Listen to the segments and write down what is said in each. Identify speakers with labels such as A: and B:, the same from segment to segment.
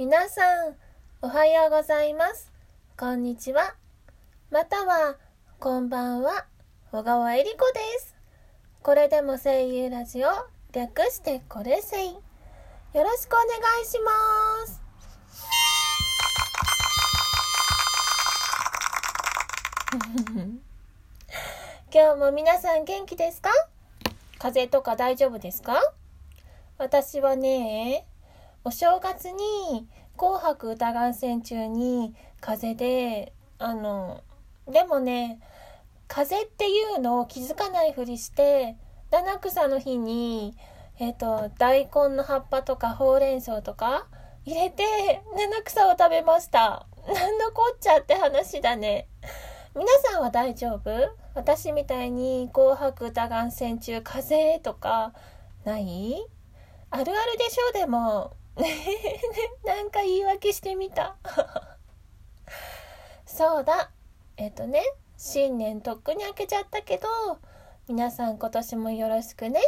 A: 皆さん、おはようございます。こんにちは。または、こんばんは。小川えりこです。これでも声優ラジオ、略してこれせい。よろしくお願いします。今日も皆さん元気ですか？風邪とか大丈夫ですか？私はね、お正月に紅白歌合戦中に風邪で、あの、でもね、風邪っていうのを気づかないふりして、七草の日に、えっ、と、大根の葉っぱとかほうれん草とか入れて、七草を食べました。なんのこっちゃって話だね。皆さんは大丈夫？私みたいに紅白歌合戦中風邪とかない？あるあるでしょでも。なんか言い訳してみた。そうだ。えっとね、新年とっくに明けちゃったけど、皆さん今年もよろしくね。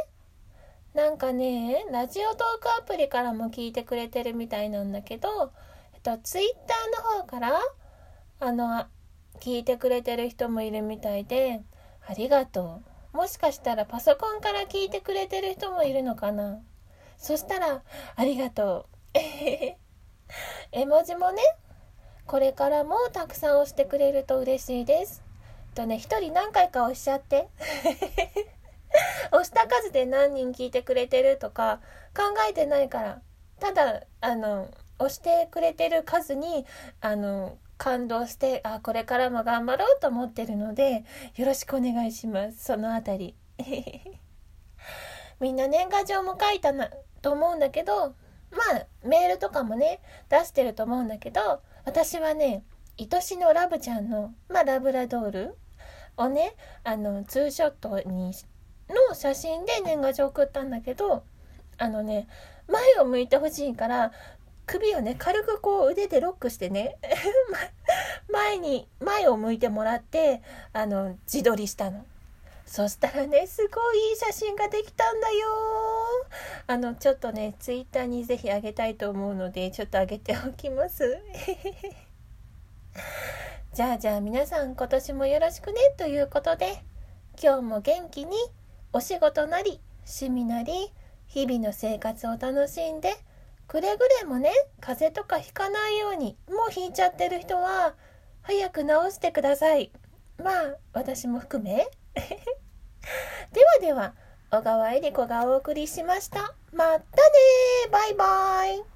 A: なんかね、ラジオトークアプリからも聞いてくれてるみたいなんだけど、えっと、ツイッターの方から、あの、聞いてくれてる人もいるみたいで、ありがとう。もしかしたらパソコンから聞いてくれてる人もいるのかなそしたら、ありがとう。絵文字もね、これからもたくさん押してくれると嬉しいです。とね、一人何回か押しちゃって。押した数で何人聞いてくれてるとか考えてないから。ただ、あの、押してくれてる数に、あの、感動して、あ、これからも頑張ろうと思ってるので、よろしくお願いします。そのあたり。みんな年賀状も書いたな、と思うんだけど、まあ、メールとかもね、出してると思うんだけど、私はね、愛しのラブちゃんの、まあ、ラブラドールをね、あの、ツーショットに、の写真で年賀状送ったんだけど、あのね、前を向いてほしいから、首をね、軽くこう腕でロックしてね、前に、前を向いてもらって、あの、自撮りしたの。そしたらね、すごいいい写真ができたんだよあの、ちょっとね、ツイッターにぜひあげたいと思うので、ちょっとあげておきます。じゃあじゃあ皆さん今年もよろしくねということで、今日も元気にお仕事なり、趣味なり、日々の生活を楽しんで、くれぐれもね、風邪とかひかないように、もうひいちゃってる人は、早く治してください。まあ、私も含め。ではでは、小川恵理子がお送りしました。またねバイバイ